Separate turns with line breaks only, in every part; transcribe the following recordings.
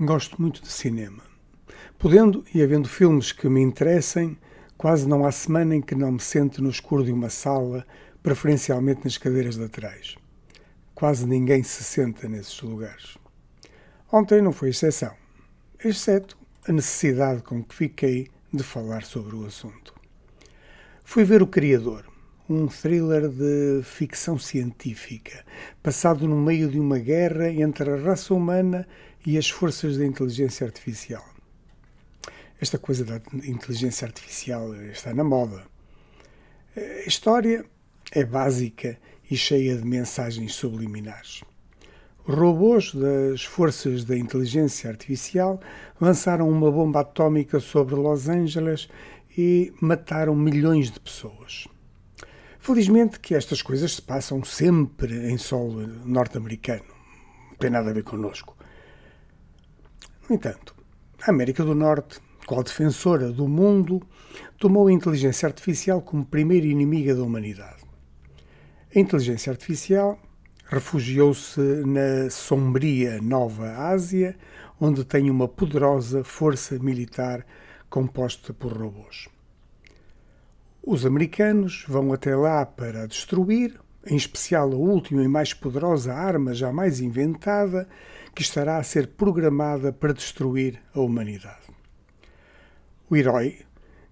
Gosto muito de cinema. Podendo e havendo filmes que me interessem, quase não há semana em que não me sente no escuro de uma sala, preferencialmente nas cadeiras laterais. Quase ninguém se senta nesses lugares. Ontem não foi exceção, exceto a necessidade com que fiquei de falar sobre o assunto. Fui ver O Criador, um thriller de ficção científica, passado no meio de uma guerra entre a raça humana e as forças da inteligência artificial. Esta coisa da inteligência artificial está na moda. A história é básica e cheia de mensagens subliminares. Robôs das forças da inteligência artificial lançaram uma bomba atómica sobre Los Angeles e mataram milhões de pessoas. Felizmente que estas coisas se passam sempre em solo norte-americano. Não tem nada a ver connosco. No entanto, a América do Norte, qual defensora do mundo, tomou a inteligência artificial como primeira inimiga da humanidade. A inteligência artificial refugiou-se na sombria Nova Ásia, onde tem uma poderosa força militar composta por robôs. Os americanos vão até lá para destruir, em especial a última e mais poderosa arma jamais inventada, que estará a ser programada para destruir a humanidade. O herói,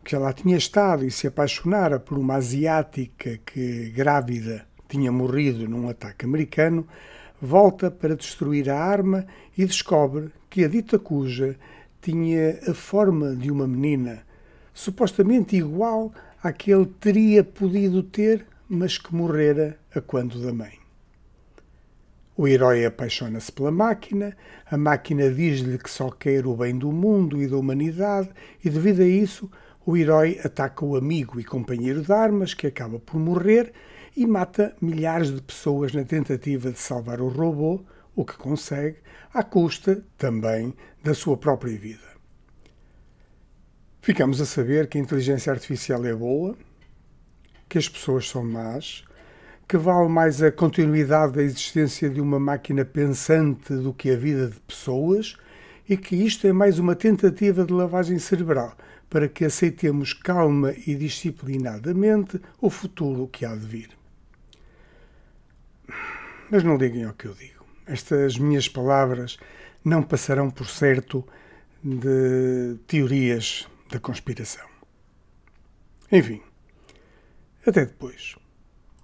que já lá tinha estado e se apaixonara por uma asiática que, grávida, tinha morrido num ataque americano, volta para destruir a arma e descobre que a dita cuja tinha a forma de uma menina, supostamente igual a que ele teria podido ter, mas que morrera a quando da mãe. O herói apaixona-se pela máquina, a máquina diz-lhe que só quer o bem do mundo e da humanidade, e devido a isso, o herói ataca o amigo e companheiro de armas, que acaba por morrer, e mata milhares de pessoas na tentativa de salvar o robô, o que consegue, à custa também da sua própria vida. Ficamos a saber que a inteligência artificial é boa, que as pessoas são más, que vale mais a continuidade da existência de uma máquina pensante do que a vida de pessoas e que isto é mais uma tentativa de lavagem cerebral para que aceitemos calma e disciplinadamente o futuro que há de vir. Mas não liguem ao que eu digo. Estas minhas palavras não passarão por certo de teorias da conspiração. Enfim, até depois.